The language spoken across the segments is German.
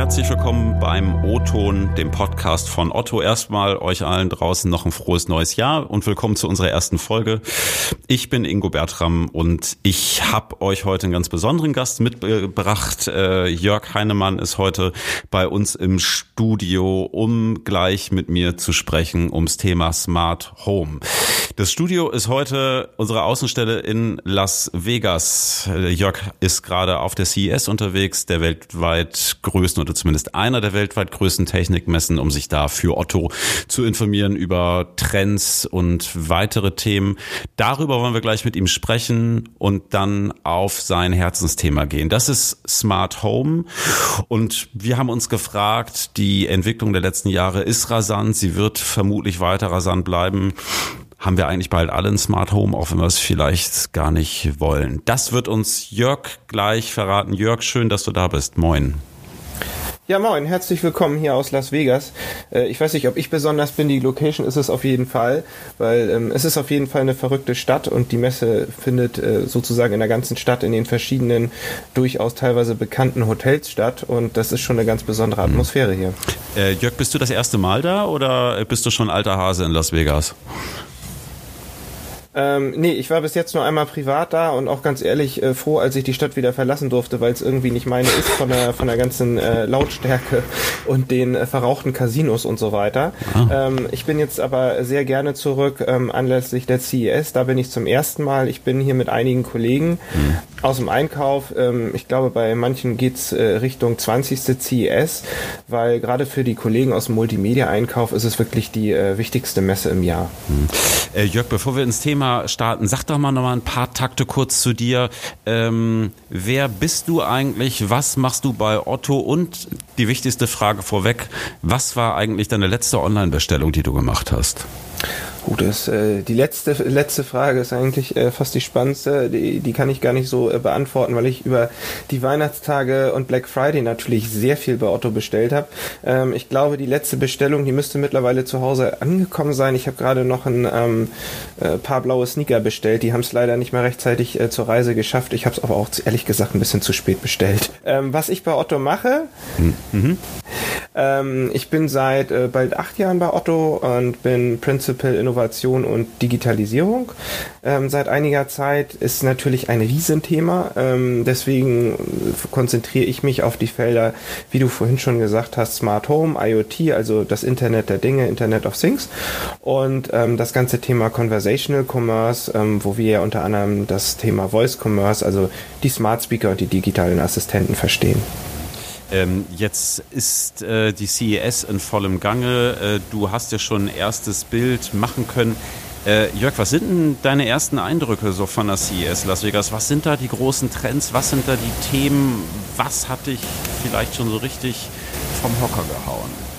herzlich willkommen beim O-Ton, dem Podcast von Otto. Erstmal euch allen draußen noch ein frohes neues Jahr und willkommen zu unserer ersten Folge. Ich bin Ingo Bertram und ich habe euch heute einen ganz besonderen Gast mitgebracht. Äh, Jörg Heinemann ist heute bei uns im Studio, um gleich mit mir zu sprechen ums Thema Smart Home. Das Studio ist heute unsere Außenstelle in Las Vegas. Äh, Jörg ist gerade auf der CES unterwegs, der weltweit größten oder zumindest einer der weltweit größten Technikmessen, um sich da für Otto zu informieren über Trends und weitere Themen. Darüber wollen wir gleich mit ihm sprechen und dann auf sein Herzensthema gehen. Das ist Smart Home und wir haben uns gefragt, die Entwicklung der letzten Jahre ist rasant, sie wird vermutlich weiter rasant bleiben haben wir eigentlich bald alle ein Smart Home, auch wenn wir es vielleicht gar nicht wollen. Das wird uns Jörg gleich verraten. Jörg, schön, dass du da bist. Moin. Ja, moin, herzlich willkommen hier aus Las Vegas. Äh, ich weiß nicht, ob ich besonders bin, die Location ist es auf jeden Fall, weil ähm, es ist auf jeden Fall eine verrückte Stadt und die Messe findet äh, sozusagen in der ganzen Stadt in den verschiedenen, durchaus teilweise bekannten Hotels statt und das ist schon eine ganz besondere mhm. Atmosphäre hier. Äh, Jörg, bist du das erste Mal da oder bist du schon alter Hase in Las Vegas? Ähm, nee, ich war bis jetzt nur einmal privat da und auch ganz ehrlich äh, froh, als ich die Stadt wieder verlassen durfte, weil es irgendwie nicht meine ist von der, von der ganzen äh, Lautstärke und den äh, verrauchten Casinos und so weiter. Ah. Ähm, ich bin jetzt aber sehr gerne zurück ähm, anlässlich der CES. Da bin ich zum ersten Mal. Ich bin hier mit einigen Kollegen hm. aus dem Einkauf. Ähm, ich glaube, bei manchen geht's äh, Richtung 20. CES, weil gerade für die Kollegen aus dem Multimedia-Einkauf ist es wirklich die äh, wichtigste Messe im Jahr. Hm. Äh, Jörg, bevor wir ins Thema Starten. Sag doch mal noch mal ein paar Takte kurz zu dir. Ähm, wer bist du eigentlich? Was machst du bei Otto? Und die wichtigste Frage vorweg, was war eigentlich deine letzte Online-Bestellung, die du gemacht hast? Gut, das, äh, die letzte, letzte Frage ist eigentlich äh, fast die spannendste. Die, die kann ich gar nicht so äh, beantworten, weil ich über die Weihnachtstage und Black Friday natürlich sehr viel bei Otto bestellt habe. Ähm, ich glaube, die letzte Bestellung, die müsste mittlerweile zu Hause angekommen sein. Ich habe gerade noch ein ähm, äh, paar blaue Sneaker bestellt. Die haben es leider nicht mehr rechtzeitig äh, zur Reise geschafft. Ich habe es aber auch ehrlich gesagt ein bisschen zu spät bestellt. Ähm, was ich bei Otto mache, mhm. ähm, ich bin seit äh, bald acht Jahren bei Otto und bin Principal in Innovation und Digitalisierung. Ähm, seit einiger Zeit ist natürlich ein Riesenthema. Ähm, deswegen konzentriere ich mich auf die Felder, wie du vorhin schon gesagt hast, Smart Home, IoT, also das Internet der Dinge, Internet of Things und ähm, das ganze Thema Conversational Commerce, ähm, wo wir ja unter anderem das Thema Voice Commerce, also die Smart Speaker und die digitalen Assistenten verstehen. Ähm, jetzt ist äh, die CES in vollem Gange. Äh, du hast ja schon ein erstes Bild machen können. Äh, Jörg, was sind denn deine ersten Eindrücke so von der CES Las Vegas? Was sind da die großen Trends? Was sind da die Themen? Was hat dich vielleicht schon so richtig vom Hocker gehauen?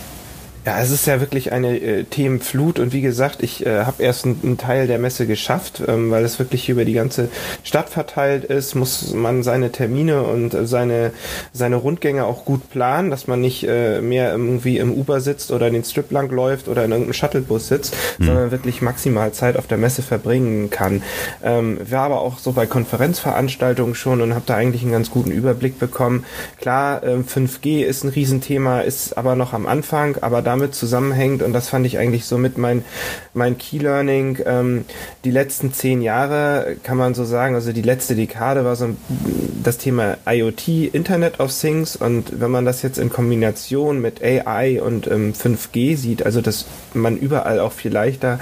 Ja, es ist ja wirklich eine äh, Themenflut und wie gesagt, ich äh, habe erst einen Teil der Messe geschafft, ähm, weil es wirklich über die ganze Stadt verteilt ist, muss man seine Termine und äh, seine, seine Rundgänge auch gut planen, dass man nicht äh, mehr irgendwie im Uber sitzt oder den Strip lang läuft oder in irgendeinem Shuttlebus sitzt, mhm. sondern wirklich maximal Zeit auf der Messe verbringen kann. Ähm, war aber auch so bei Konferenzveranstaltungen schon und habe da eigentlich einen ganz guten Überblick bekommen. Klar, äh, 5G ist ein Riesenthema, ist aber noch am Anfang, aber da damit zusammenhängt. Und das fand ich eigentlich so mit mein, mein Key Learning. Ähm, die letzten zehn Jahre kann man so sagen, also die letzte Dekade war so das Thema IoT, Internet of Things. Und wenn man das jetzt in Kombination mit AI und ähm, 5G sieht, also dass man überall auch viel leichter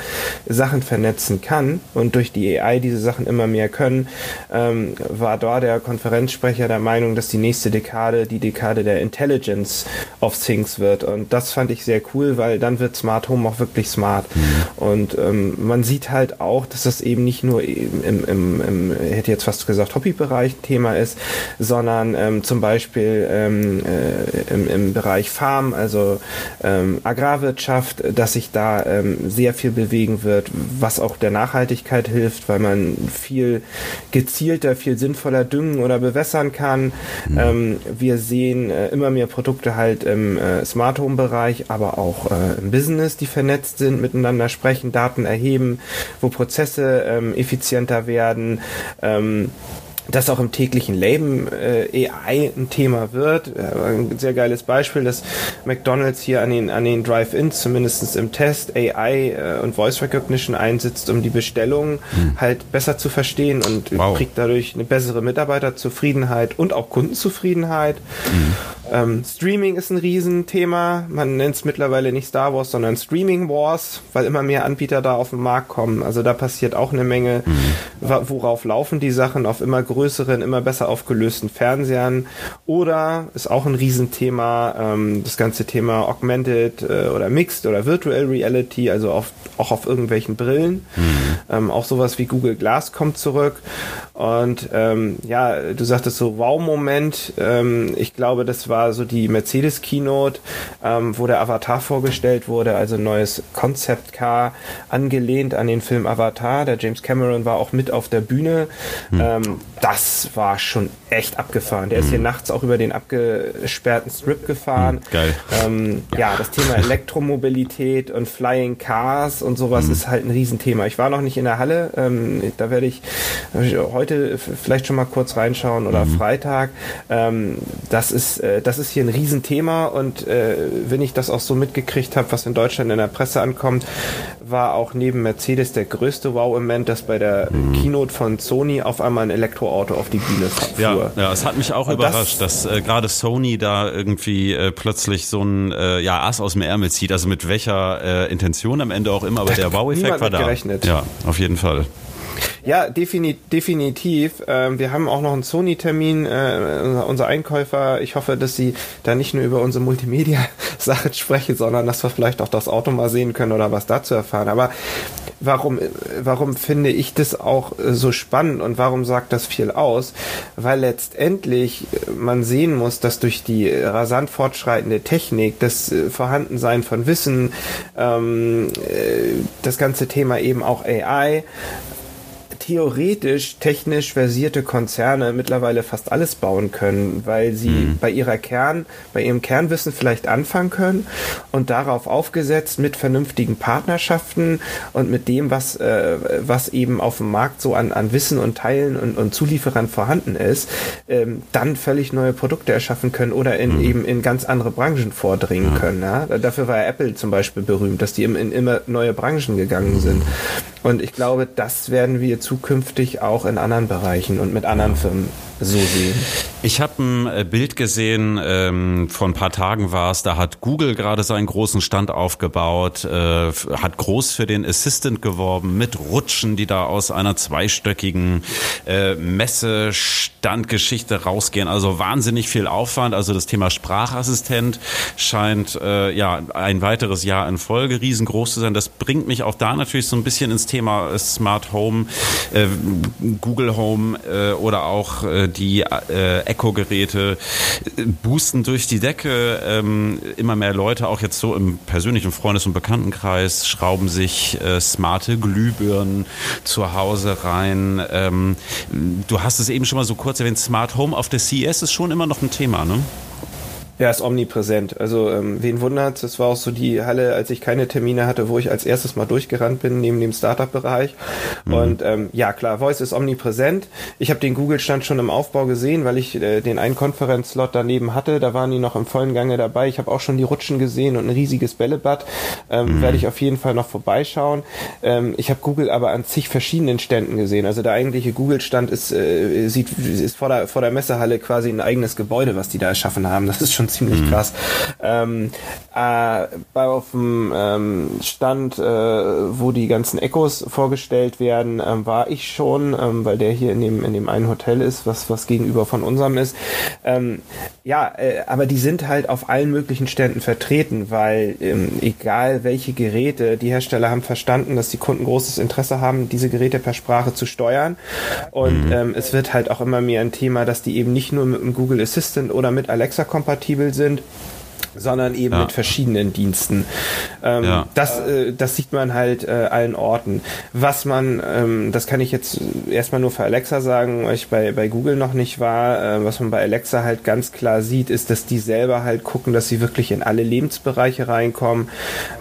Sachen vernetzen kann und durch die AI diese Sachen immer mehr können, ähm, war da der Konferenzsprecher der Meinung, dass die nächste Dekade die Dekade der Intelligence of Things wird. Und das fand ich sehr sehr cool, weil dann wird Smart Home auch wirklich smart. Mhm. Und ähm, man sieht halt auch, dass das eben nicht nur im, im, im, im hätte jetzt fast gesagt, Hobbybereich Thema ist, sondern ähm, zum Beispiel ähm, äh, im, im Bereich Farm, also ähm, Agrarwirtschaft, dass sich da ähm, sehr viel bewegen wird, was auch der Nachhaltigkeit hilft, weil man viel gezielter, viel sinnvoller düngen oder bewässern kann. Mhm. Ähm, wir sehen äh, immer mehr Produkte halt im äh, Smart Home Bereich, aber aber auch äh, im Business, die vernetzt sind, miteinander sprechen, Daten erheben, wo Prozesse ähm, effizienter werden. Ähm, dass auch im täglichen Leben äh, AI ein Thema wird. Äh, ein sehr geiles Beispiel, dass McDonald's hier an den, an den Drive-Ins, zumindest im Test, AI äh, und Voice Recognition einsetzt, um die Bestellungen hm. halt besser zu verstehen und wow. kriegt dadurch eine bessere Mitarbeiterzufriedenheit und auch Kundenzufriedenheit. Hm. Ähm, Streaming ist ein Riesenthema. Man nennt es mittlerweile nicht Star Wars, sondern Streaming Wars, weil immer mehr Anbieter da auf den Markt kommen. Also da passiert auch eine Menge. Mhm. Worauf laufen die Sachen? Auf immer größeren, immer besser aufgelösten Fernsehern. Oder ist auch ein Riesenthema, ähm, das ganze Thema Augmented äh, oder Mixed oder Virtual Reality, also auf, auch auf irgendwelchen Brillen. Mhm. Ähm, auch sowas wie Google Glass kommt zurück. Und ähm, ja, du sagtest so Wow-Moment. Ähm, ich glaube, das war war so die Mercedes Keynote, ähm, wo der Avatar vorgestellt wurde, also ein neues Concept Car, angelehnt an den Film Avatar. Der James Cameron war auch mit auf der Bühne. Hm. Ähm, das war schon echt abgefahren. Der hm. ist hier nachts auch über den abgesperrten Strip gefahren. Hm, geil. Ähm, ja. ja. das Thema Elektromobilität und Flying Cars und sowas hm. ist halt ein Riesenthema. Ich war noch nicht in der Halle. Ähm, da werde ich heute vielleicht schon mal kurz reinschauen oder hm. Freitag. Ähm, das ist äh, das ist hier ein Riesenthema und äh, wenn ich das auch so mitgekriegt habe, was in Deutschland in der Presse ankommt, war auch neben Mercedes der größte Wow-Moment, dass bei der mhm. Keynote von Sony auf einmal ein Elektroauto auf die Bühne fuhr. Ja, ja es hat mich auch und überrascht, das, dass äh, gerade Sony da irgendwie äh, plötzlich so ein äh, ja, Ass aus dem Ärmel zieht, also mit welcher äh, Intention am Ende auch immer, aber der Wow-Effekt war da. Gerechnet. Ja, auf jeden Fall. Ja, definitiv. Ähm, wir haben auch noch einen Sony-Termin. Äh, unser Einkäufer, ich hoffe, dass Sie da nicht nur über unsere Multimedia-Sache sprechen, sondern dass wir vielleicht auch das Auto mal sehen können oder was dazu erfahren. Aber warum, warum finde ich das auch äh, so spannend und warum sagt das viel aus? Weil letztendlich äh, man sehen muss, dass durch die rasant fortschreitende Technik, das Vorhandensein von Wissen, ähm, das ganze Thema eben auch AI, theoretisch technisch versierte Konzerne mittlerweile fast alles bauen können, weil sie mhm. bei ihrer Kern, bei ihrem Kernwissen vielleicht anfangen können und darauf aufgesetzt mit vernünftigen Partnerschaften und mit dem, was, äh, was eben auf dem Markt so an, an Wissen und Teilen und, und Zulieferern vorhanden ist, ähm, dann völlig neue Produkte erschaffen können oder in mhm. eben in ganz andere Branchen vordringen ja. können. Ja? Dafür war Apple zum Beispiel berühmt, dass die in, in immer neue Branchen gegangen mhm. sind. Und ich glaube, das werden wir zukünftig auch in anderen Bereichen und mit anderen Firmen so sehen. Ich habe ein äh, Bild gesehen, ähm, vor ein paar Tagen war es, da hat Google gerade seinen großen Stand aufgebaut, äh, hat groß für den Assistant geworben, mit Rutschen, die da aus einer zweistöckigen äh, Messestandgeschichte rausgehen. Also wahnsinnig viel Aufwand. Also das Thema Sprachassistent scheint äh, ja ein weiteres Jahr in Folge riesengroß zu sein. Das bringt mich auch da natürlich so ein bisschen ins Thema Smart Home, äh, Google Home äh, oder auch äh, die äh, Echo-Geräte äh, boosten durch die Decke. Ähm, immer mehr Leute, auch jetzt so im persönlichen Freundes- und Bekanntenkreis, schrauben sich äh, smarte Glühbirnen zu Hause rein. Ähm, du hast es eben schon mal so kurz erwähnt, Smart Home auf der CES ist schon immer noch ein Thema, ne? Ja, ist omnipräsent. Also ähm, wen wundert, das war auch so die Halle, als ich keine Termine hatte, wo ich als erstes mal durchgerannt bin, neben dem Startup-Bereich. Mhm. Und ähm, ja, klar, Voice ist omnipräsent. Ich habe den Google-Stand schon im Aufbau gesehen, weil ich äh, den einen Konferenzslot daneben hatte. Da waren die noch im vollen Gange dabei. Ich habe auch schon die Rutschen gesehen und ein riesiges Bällebad. Ähm, mhm. Werde ich auf jeden Fall noch vorbeischauen. Ähm, ich habe Google aber an zig verschiedenen Ständen gesehen. Also der eigentliche Google-Stand ist, äh, sieht, ist vor der, vor der Messehalle quasi ein eigenes Gebäude, was die da erschaffen haben. Das ist schon ziemlich mhm. krass. Ähm, äh, bei auf dem ähm, Stand, äh, wo die ganzen Echos vorgestellt werden, ähm, war ich schon, ähm, weil der hier in dem in dem einen Hotel ist, was was gegenüber von unserem ist. Ähm, ja, äh, aber die sind halt auf allen möglichen Ständen vertreten, weil ähm, egal welche Geräte, die Hersteller haben verstanden, dass die Kunden großes Interesse haben, diese Geräte per Sprache zu steuern. Und mhm. ähm, es wird halt auch immer mehr ein Thema, dass die eben nicht nur mit dem Google Assistant oder mit Alexa kompatibel sind, sondern eben ja. mit verschiedenen Diensten. Ähm, ja. das, äh, das sieht man halt äh, allen Orten. Was man, ähm, das kann ich jetzt erstmal nur für Alexa sagen, weil ich bei, bei Google noch nicht war, äh, was man bei Alexa halt ganz klar sieht, ist, dass die selber halt gucken, dass sie wirklich in alle Lebensbereiche reinkommen.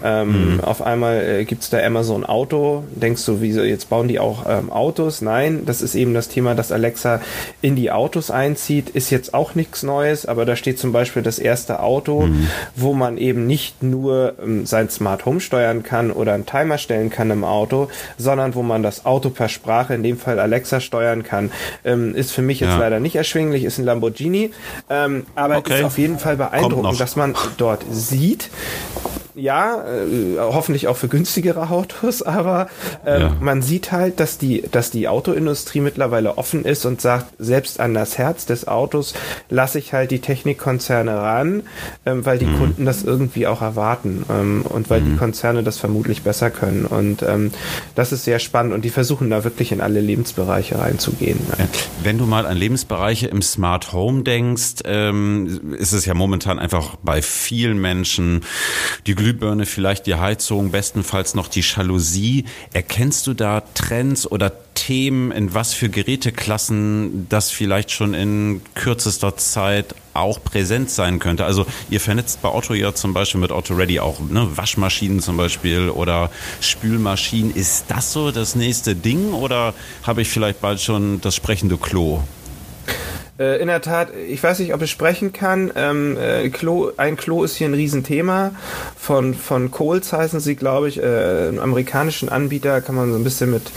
Ähm, mhm. Auf einmal äh, gibt's da Amazon Auto. Denkst du, wieso jetzt bauen die auch ähm, Autos? Nein, das ist eben das Thema, dass Alexa in die Autos einzieht. Ist jetzt auch nichts Neues, aber da steht zum Beispiel das erste Auto. Mhm wo man eben nicht nur ähm, sein Smart Home steuern kann oder einen Timer stellen kann im Auto, sondern wo man das Auto per Sprache, in dem Fall Alexa, steuern kann. Ähm, ist für mich jetzt ja. leider nicht erschwinglich, ist ein Lamborghini, ähm, aber okay. ist auf jeden Fall beeindruckend, dass man dort sieht, ja, äh, hoffentlich auch für günstigere Autos, aber äh, ja. man sieht halt, dass die, dass die Autoindustrie mittlerweile offen ist und sagt, selbst an das Herz des Autos lasse ich halt die Technikkonzerne ran, ähm, weil die mhm. Kunden das irgendwie auch erwarten ähm, und weil mhm. die Konzerne das vermutlich besser können. Und ähm, das ist sehr spannend und die versuchen da wirklich in alle Lebensbereiche reinzugehen. Ja. Wenn du mal an Lebensbereiche im Smart Home denkst, ähm, ist es ja momentan einfach bei vielen Menschen die Glüh Glühbirne, vielleicht die Heizung, bestenfalls noch die Jalousie. Erkennst du da Trends oder Themen, in was für Geräteklassen das vielleicht schon in kürzester Zeit auch präsent sein könnte. Also ihr vernetzt bei Otto ja zum Beispiel mit Otto Ready auch ne, Waschmaschinen zum Beispiel oder Spülmaschinen. Ist das so das nächste Ding oder habe ich vielleicht bald schon das sprechende Klo? Äh, in der Tat, ich weiß nicht, ob ich sprechen kann. Ähm, äh, Klo, ein Klo ist hier ein Riesenthema. Von, von Coles heißen sie, glaube ich, äh, einen amerikanischen Anbieter, kann man so ein bisschen mit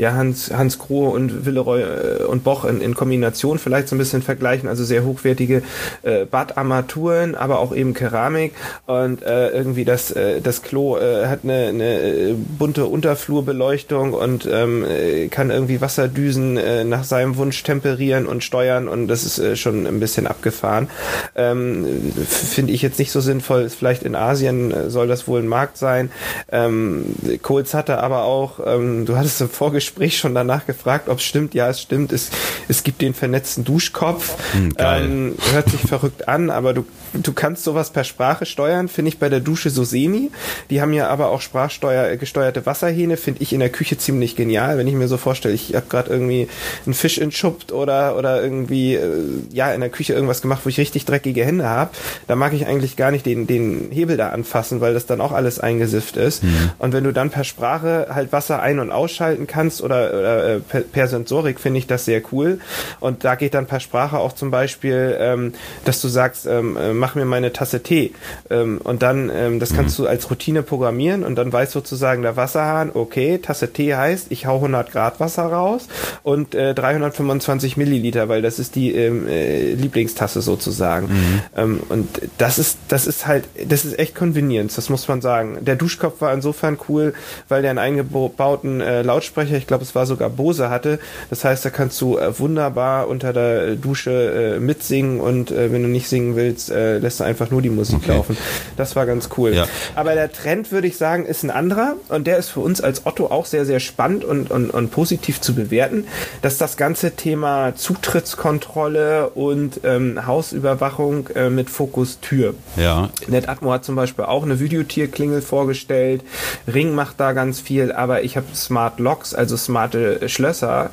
ja, Hans, Hans Grohe und Villeroy äh, und Boch in, in Kombination vielleicht so ein bisschen vergleichen. Also sehr hochwertige äh, Badarmaturen, aber auch eben Keramik. Und äh, irgendwie das, äh, das Klo äh, hat eine, eine äh, bunte Unterflurbeleuchtung und ähm, äh, kann irgendwie Wasserdüsen äh, nach seinem Wunsch temperieren und steuern und das ist äh, schon ein bisschen abgefahren. Ähm, Finde ich jetzt nicht so sinnvoll. Vielleicht in Asien soll das wohl ein Markt sein. Ähm, Kohls hatte aber auch, ähm, du hattest im Vorgespräch schon danach gefragt, ob es stimmt. Ja, es stimmt. Es, es gibt den vernetzten Duschkopf. Hm, ähm, hört sich verrückt an, aber du, du kannst sowas per Sprache steuern. Finde ich bei der Dusche so semi. Die haben ja aber auch sprachsteuer gesteuerte Wasserhähne. Finde ich in der Küche ziemlich genial. Wenn ich mir so vorstelle, ich habe gerade irgendwie einen Fisch entschuppt oder, oder irgendwie äh, ja in der Küche irgendwas gemacht, wo ich richtig dreckige Hände habe, da mag ich eigentlich gar nicht den, den Hebel da anfassen, weil das dann auch alles eingesifft ist. Mhm. Und wenn du dann per Sprache halt Wasser ein- und ausschalten kannst oder, oder äh, per, per Sensorik, finde ich das sehr cool. Und da geht dann per Sprache auch zum Beispiel, ähm, dass du sagst, ähm, äh, mach mir meine Tasse Tee. Ähm, und dann, ähm, das kannst mhm. du als Routine programmieren und dann weiß sozusagen der Wasserhahn, okay, Tasse Tee heißt, ich hau 100 Grad Wasser raus und äh, 325 Milliliter, weil das ist die ähm, äh, Lieblingstasse sozusagen. Mhm. Ähm, und das ist, das ist halt, das ist echt Convenience, das muss man sagen. Der Duschkopf war insofern cool, weil der einen eingebauten äh, Lautsprecher, ich glaube es war sogar Bose hatte. Das heißt, da kannst du äh, wunderbar unter der Dusche äh, mitsingen und äh, wenn du nicht singen willst, äh, lässt du einfach nur die Musik okay. laufen. Das war ganz cool. Ja. Aber der Trend, würde ich sagen, ist ein anderer und der ist für uns als Otto auch sehr, sehr spannend und, und, und positiv zu bewerten, dass das ganze Thema Zutrittskontrolle Kontrolle und ähm, Hausüberwachung äh, mit Fokus Tür. Ja. NetAtmo hat zum Beispiel auch eine Videotierklingel vorgestellt. Ring macht da ganz viel, aber ich habe Smart Locks, also smarte Schlösser,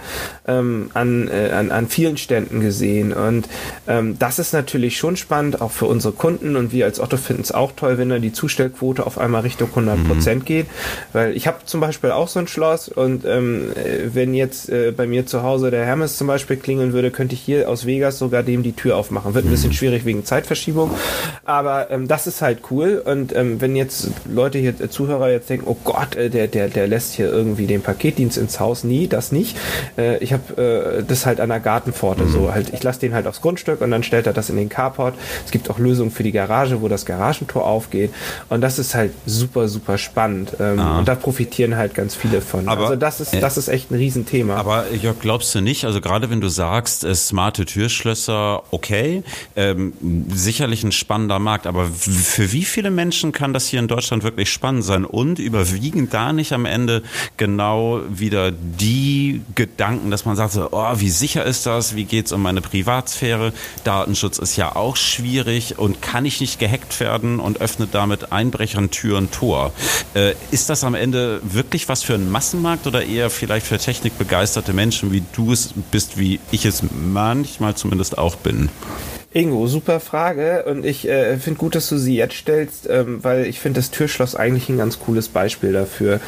ähm, an, äh, an, an vielen Ständen gesehen. Und ähm, das ist natürlich schon spannend, auch für unsere Kunden. Und wir als Otto finden es auch toll, wenn da die Zustellquote auf einmal Richtung 100 Prozent mhm. geht. Weil ich habe zum Beispiel auch so ein Schloss und ähm, äh, wenn jetzt äh, bei mir zu Hause der Hermes zum Beispiel klingeln würde, könnte ich hier aus Vegas sogar dem die Tür aufmachen. Wird ein bisschen mhm. schwierig wegen Zeitverschiebung, aber ähm, das ist halt cool. Und ähm, wenn jetzt Leute hier, äh, Zuhörer jetzt denken, oh Gott, äh, der, der, der lässt hier irgendwie den Paketdienst ins Haus. Nie, das nicht. Äh, ich habe äh, das halt an der Gartenpforte mhm. so. Halt, ich lasse den halt aufs Grundstück und dann stellt er das in den Carport. Es gibt auch Lösungen für die Garage, wo das Garagentor aufgeht. Und das ist halt super, super spannend. Ähm, ah. Und da profitieren halt ganz viele von. Aber, also das ist, das ist echt ein Riesenthema. Aber Jörg, glaubst du nicht, also gerade wenn du sagst, äh, smart smarte Türschlösser, okay, ähm, sicherlich ein spannender Markt, aber für wie viele Menschen kann das hier in Deutschland wirklich spannend sein und überwiegen da nicht am Ende genau wieder wieder die Gedanken, dass man sagt, so, oh, wie sicher ist das? Wie geht's um meine Privatsphäre? Datenschutz ist ja auch schwierig und kann ich nicht gehackt werden und öffnet damit Einbrechern Tür und Tor. Äh, ist das am Ende wirklich was für einen Massenmarkt oder eher vielleicht für technikbegeisterte Menschen, wie du es bist, wie ich es manchmal zumindest auch bin? Ingo, super Frage und ich äh, finde gut, dass du sie jetzt stellst, ähm, weil ich finde das Türschloss eigentlich ein ganz cooles Beispiel dafür.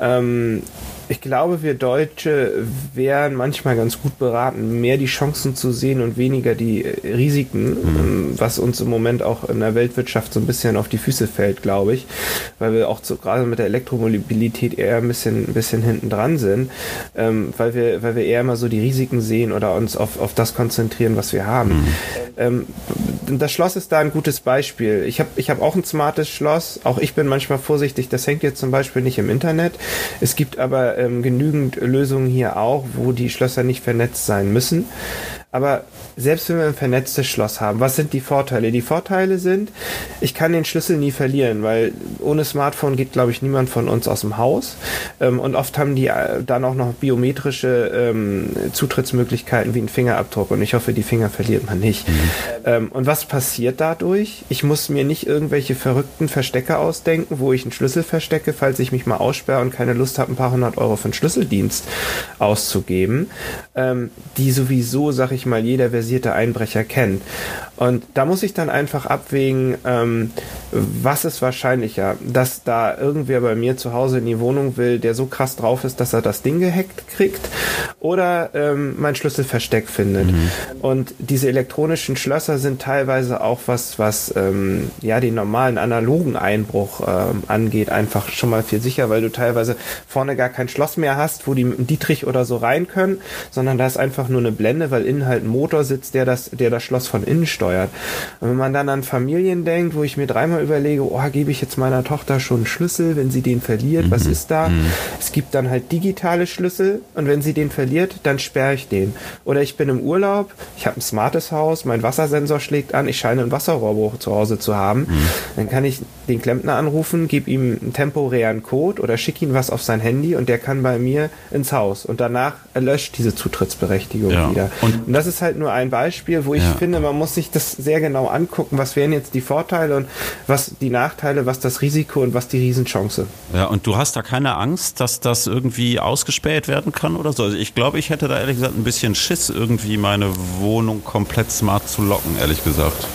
Ähm, ich glaube, wir Deutsche wären manchmal ganz gut beraten, mehr die Chancen zu sehen und weniger die Risiken, mhm. Ähm, was uns im Moment auch in der Weltwirtschaft so ein bisschen auf die Füße fällt, glaube ich, weil wir auch so, gerade mit der Elektromobilität eher ein bisschen, ein bisschen hinten dran sind, ähm, weil wir, weil wir eher immer so die Risiken sehen oder uns auf, auf das konzentrieren, was wir haben. Mhm. Ähm, das Schloss ist da ein gutes Beispiel. Ich habe ich hab auch ein smartes Schloss, auch ich bin manchmal vorsichtig, das hängt jetzt zum Beispiel nicht im Internet. Es gibt aber ähm, genügend Lösungen hier auch, wo die Schlösser nicht vernetzt sein müssen. Aber selbst wenn wir ein vernetztes Schloss haben, was sind die Vorteile? Die Vorteile sind, ich kann den Schlüssel nie verlieren, weil ohne Smartphone geht, glaube ich, niemand von uns aus dem Haus. Ähm, und oft haben die äh, dann auch noch biometrische ähm, Zutrittsmöglichkeiten wie ein Fingerabdruck. Und ich hoffe, die Finger verliert man nicht. Mhm. Ähm, und was passiert dadurch? Ich muss mir nicht irgendwelche verrückten Verstecke ausdenken, wo ich einen Schlüssel verstecke, falls ich mich mal aussperre und keine Lust habe, ein paar hundert Euro für einen Schlüsseldienst auszugeben, die sowieso, sag ich mal, jeder versierte Einbrecher kennt. Und da muss ich dann einfach abwägen, ähm, was ist wahrscheinlicher, dass da irgendwer bei mir zu Hause in die Wohnung will, der so krass drauf ist, dass er das Ding gehackt kriegt, oder ähm, mein Schlüsselversteck findet. Mhm. Und diese elektronischen Schlösser sind teilweise auch was, was ähm, ja den normalen analogen Einbruch ähm, angeht, einfach schon mal viel sicher, weil du teilweise vorne gar kein Schloss mehr hast, wo die mit einem Dietrich oder so rein können, sondern da ist einfach nur eine Blende, weil innen halt ein Motor sitzt, der das, der das Schloss von innen steuert. Und wenn man dann an Familien denkt, wo ich mir dreimal überlege, oh, gebe ich jetzt meiner Tochter schon einen Schlüssel, wenn sie den verliert, mhm. was ist da? Mhm. Es gibt dann halt digitale Schlüssel und wenn sie den verliert, dann sperre ich den. Oder ich bin im Urlaub, ich habe ein smartes Haus, mein Wassersensor schlägt an, ich scheine ein Wasserrohrbruch zu Hause zu haben. Mhm. Dann kann ich den Klempner anrufen, gebe ihm einen temporären Code oder schicke ihm was auf sein Handy und der kann bei mir ins Haus und danach erlöscht diese Zutrittsberechtigung ja. wieder. Und, und, das ist halt nur ein Beispiel, wo ich ja. finde, man muss sich das sehr genau angucken, was wären jetzt die Vorteile und was die Nachteile, was das Risiko und was die Riesenchance. Ja, und du hast da keine Angst, dass das irgendwie ausgespäht werden kann oder so? Also ich glaube, ich hätte da ehrlich gesagt ein bisschen Schiss, irgendwie meine Wohnung komplett smart zu locken, ehrlich gesagt.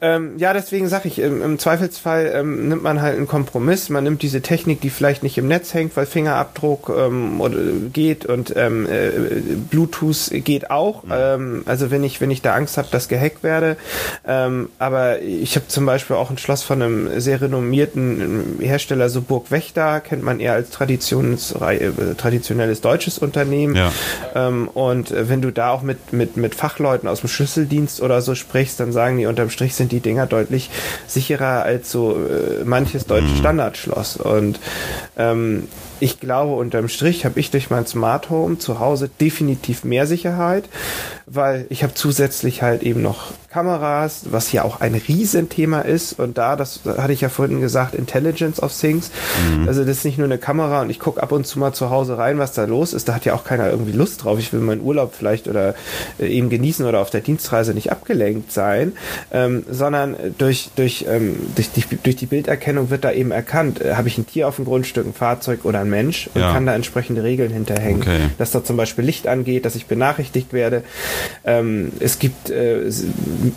Ähm, ja, deswegen sage ich, im, im Zweifelsfall ähm, nimmt man halt einen Kompromiss. Man nimmt diese Technik, die vielleicht nicht im Netz hängt, weil Fingerabdruck ähm, oder, geht und ähm, äh, Bluetooth geht auch. Mhm. Ähm, also wenn ich wenn ich da Angst habe, dass gehackt werde. Ähm, aber ich habe zum Beispiel auch ein Schloss von einem sehr renommierten Hersteller, so Burg Wächter, kennt man eher als Traditions, äh, traditionelles deutsches Unternehmen. Ja. Ähm, und wenn du da auch mit mit mit Fachleuten aus dem Schlüsseldienst oder so sprichst, dann sagen die unterm Strich sind die Dinger deutlich sicherer als so äh, manches deutsche mhm. Standardschloss. Und ähm, ich glaube, unterm Strich habe ich durch mein Smart Home zu Hause definitiv mehr Sicherheit, weil ich habe zusätzlich halt eben noch Kameras, was ja auch ein Riesenthema ist. Und da, das hatte ich ja vorhin gesagt, Intelligence of Things. Mhm. Also das ist nicht nur eine Kamera und ich gucke ab und zu mal zu Hause rein, was da los ist. Da hat ja auch keiner irgendwie Lust drauf. Ich will meinen Urlaub vielleicht oder äh, eben genießen oder auf der Dienstreise nicht abgelenkt sein, ähm, sondern durch, durch, ähm, durch, die, durch die Bilderkennung wird da eben erkannt, äh, habe ich ein Tier auf dem Grundstück, ein Fahrzeug oder ein Mensch und ja. kann da entsprechende Regeln hinterhängen. Okay. Dass da zum Beispiel Licht angeht, dass ich benachrichtigt werde. Ähm, es gibt äh,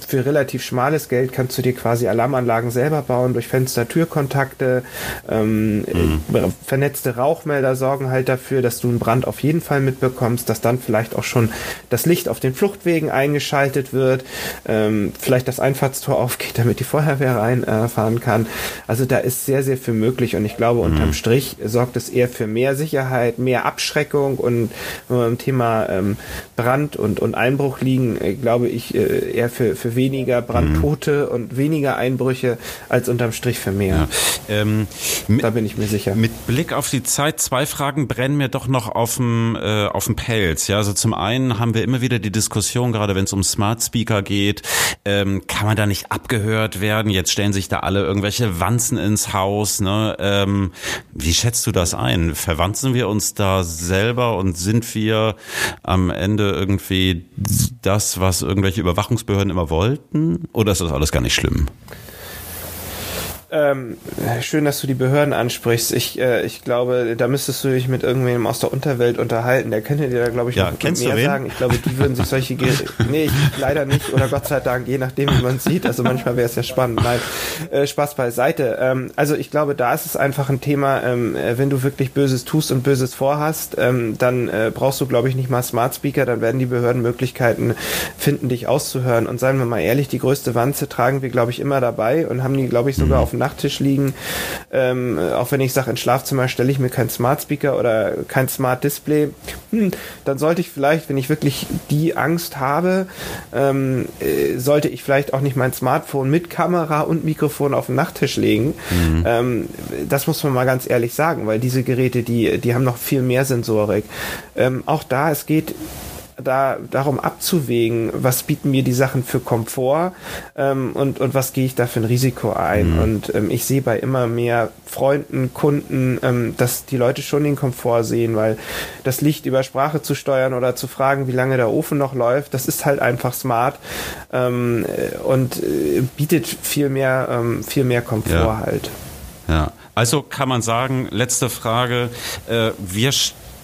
für relativ schmales Geld kannst du dir quasi Alarmanlagen selber bauen durch Fenster-Türkontakte. Ähm, mhm. Vernetzte Rauchmelder sorgen halt dafür, dass du einen Brand auf jeden Fall mitbekommst, dass dann vielleicht auch schon das Licht auf den Fluchtwegen eingeschaltet wird, ähm, vielleicht das Einfahrtstor aufgeht, damit die Feuerwehr reinfahren äh, kann. Also da ist sehr, sehr viel möglich und ich glaube, unterm mhm. Strich sorgt es eher für mehr Sicherheit, mehr Abschreckung und wenn wir beim Thema ähm, Brand und, und Einbruch liegen, äh, glaube ich, äh, eher für, für weniger Brandtote mhm. und weniger Einbrüche als unterm Strich für mehr. Ja. Ähm, da bin ich mir sicher. Mit Blick auf die Zeit, zwei Fragen brennen mir doch noch auf dem, äh, auf dem Pelz. Ja, also zum einen haben wir immer wieder die Diskussion, gerade wenn es um Smart Speaker geht, ähm, kann man da nicht abgehört werden? Jetzt stellen sich da alle irgendwelche Wanzen ins Haus. Ne? Ähm, wie schätzt du das ein? Ein? Verwanzen wir uns da selber und sind wir am Ende irgendwie das, was irgendwelche Überwachungsbehörden immer wollten? Oder ist das alles gar nicht schlimm? Ähm, schön, dass du die Behörden ansprichst. Ich, äh, ich glaube, da müsstest du dich mit irgendwem aus der Unterwelt unterhalten. Der könnte dir da, glaube ich, ja, noch kennst mehr du wen? sagen. Ich glaube, die würden sich solche... Ge nee, ich, leider nicht. Oder Gott sei Dank, je nachdem, wie man sieht. Also manchmal wäre es ja spannend. Nein, äh, Spaß beiseite. Ähm, also ich glaube, da ist es einfach ein Thema, ähm, äh, wenn du wirklich Böses tust und Böses vorhast, ähm, dann äh, brauchst du, glaube ich, nicht mal Smart Speaker. Dann werden die Behörden Möglichkeiten finden, dich auszuhören. Und seien wir mal ehrlich, die größte Wanze tragen wir, glaube ich, immer dabei und haben die, glaube ich, sogar mhm. auf dem Nachttisch liegen. Ähm, auch wenn ich sage, ins Schlafzimmer stelle ich mir kein Smart Speaker oder kein Smart Display, hm, dann sollte ich vielleicht, wenn ich wirklich die Angst habe, ähm, äh, sollte ich vielleicht auch nicht mein Smartphone mit Kamera und Mikrofon auf den Nachttisch legen. Mhm. Ähm, das muss man mal ganz ehrlich sagen, weil diese Geräte, die, die haben noch viel mehr Sensorik. Ähm, auch da, es geht da darum abzuwägen, was bieten mir die Sachen für Komfort ähm, und, und was gehe ich da für ein Risiko ein. Mhm. Und ähm, ich sehe bei immer mehr Freunden, Kunden, ähm, dass die Leute schon den Komfort sehen, weil das Licht über Sprache zu steuern oder zu fragen, wie lange der Ofen noch läuft, das ist halt einfach smart ähm, und äh, bietet viel mehr, ähm, viel mehr Komfort ja. halt. Ja, also kann man sagen, letzte Frage, äh, wir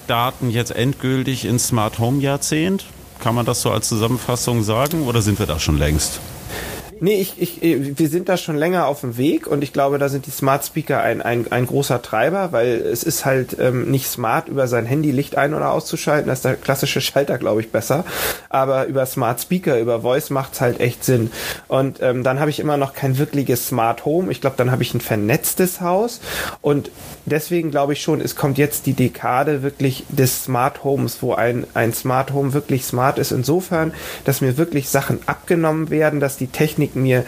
starten jetzt endgültig ins Smart Home Jahrzehnt. Kann man das so als Zusammenfassung sagen oder sind wir da schon längst? Nee, ich, ich, wir sind da schon länger auf dem Weg und ich glaube, da sind die Smart Speaker ein, ein, ein großer Treiber, weil es ist halt ähm, nicht smart, über sein Handy Licht ein- oder auszuschalten. Das ist der klassische Schalter, glaube ich, besser. Aber über Smart Speaker, über Voice macht's halt echt Sinn. Und ähm, dann habe ich immer noch kein wirkliches Smart Home. Ich glaube, dann habe ich ein vernetztes Haus. Und deswegen glaube ich schon, es kommt jetzt die Dekade wirklich des Smart Homes, wo ein, ein Smart Home wirklich smart ist. Insofern, dass mir wirklich Sachen abgenommen werden, dass die Technik mir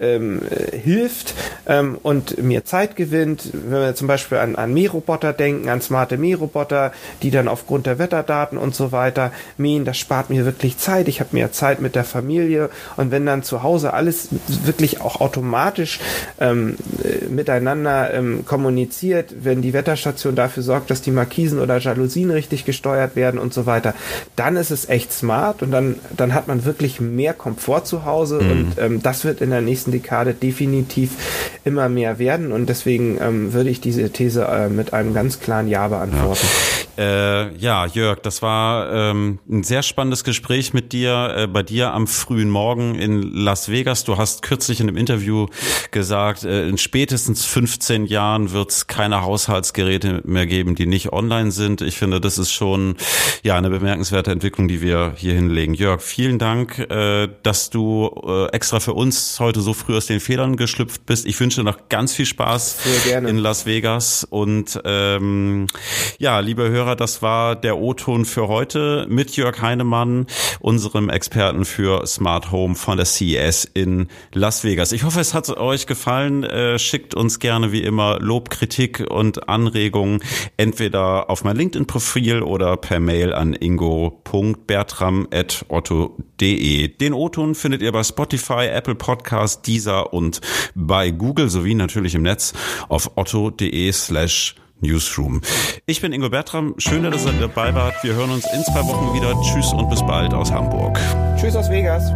ähm, hilft ähm, und mir Zeit gewinnt. Wenn wir zum Beispiel an, an Mähroboter denken, an smarte Mähroboter, die dann aufgrund der Wetterdaten und so weiter mähen, das spart mir wirklich Zeit. Ich habe mehr Zeit mit der Familie und wenn dann zu Hause alles wirklich auch automatisch ähm, äh, miteinander ähm, kommuniziert, wenn die Wetterstation dafür sorgt, dass die Markisen oder Jalousien richtig gesteuert werden und so weiter, dann ist es echt smart und dann, dann hat man wirklich mehr Komfort zu Hause mhm. und ähm, das wird in der nächsten Dekade definitiv immer mehr werden und deswegen ähm, würde ich diese These äh, mit einem ganz klaren Ja beantworten. Ja, äh, ja Jörg, das war ähm, ein sehr spannendes Gespräch mit dir, äh, bei dir am frühen Morgen in Las Vegas. Du hast kürzlich in einem Interview gesagt, äh, in spätestens 15 Jahren wird es keine Haushaltsgeräte mehr geben, die nicht online sind. Ich finde, das ist schon ja eine bemerkenswerte Entwicklung, die wir hier hinlegen. Jörg, vielen Dank, äh, dass du äh, extra für für uns heute so früh aus den Federn geschlüpft bist. Ich wünsche dir noch ganz viel Spaß in Las Vegas. Und ähm, ja, liebe Hörer, das war der O-Ton für heute mit Jörg Heinemann, unserem Experten für Smart Home von der CES in Las Vegas. Ich hoffe, es hat euch gefallen. Äh, schickt uns gerne wie immer Lob, Kritik und Anregungen entweder auf mein LinkedIn-Profil oder per Mail an ingo.bertram.otto.de. Den O-Ton findet ihr bei Spotify, Apple Podcast, Deezer und bei Google sowie natürlich im Netz auf otto.de slash Newsroom. Ich bin Ingo Bertram. Schön, dass ihr dabei wart. Wir hören uns in zwei Wochen wieder. Tschüss und bis bald aus Hamburg. Tschüss aus Vegas.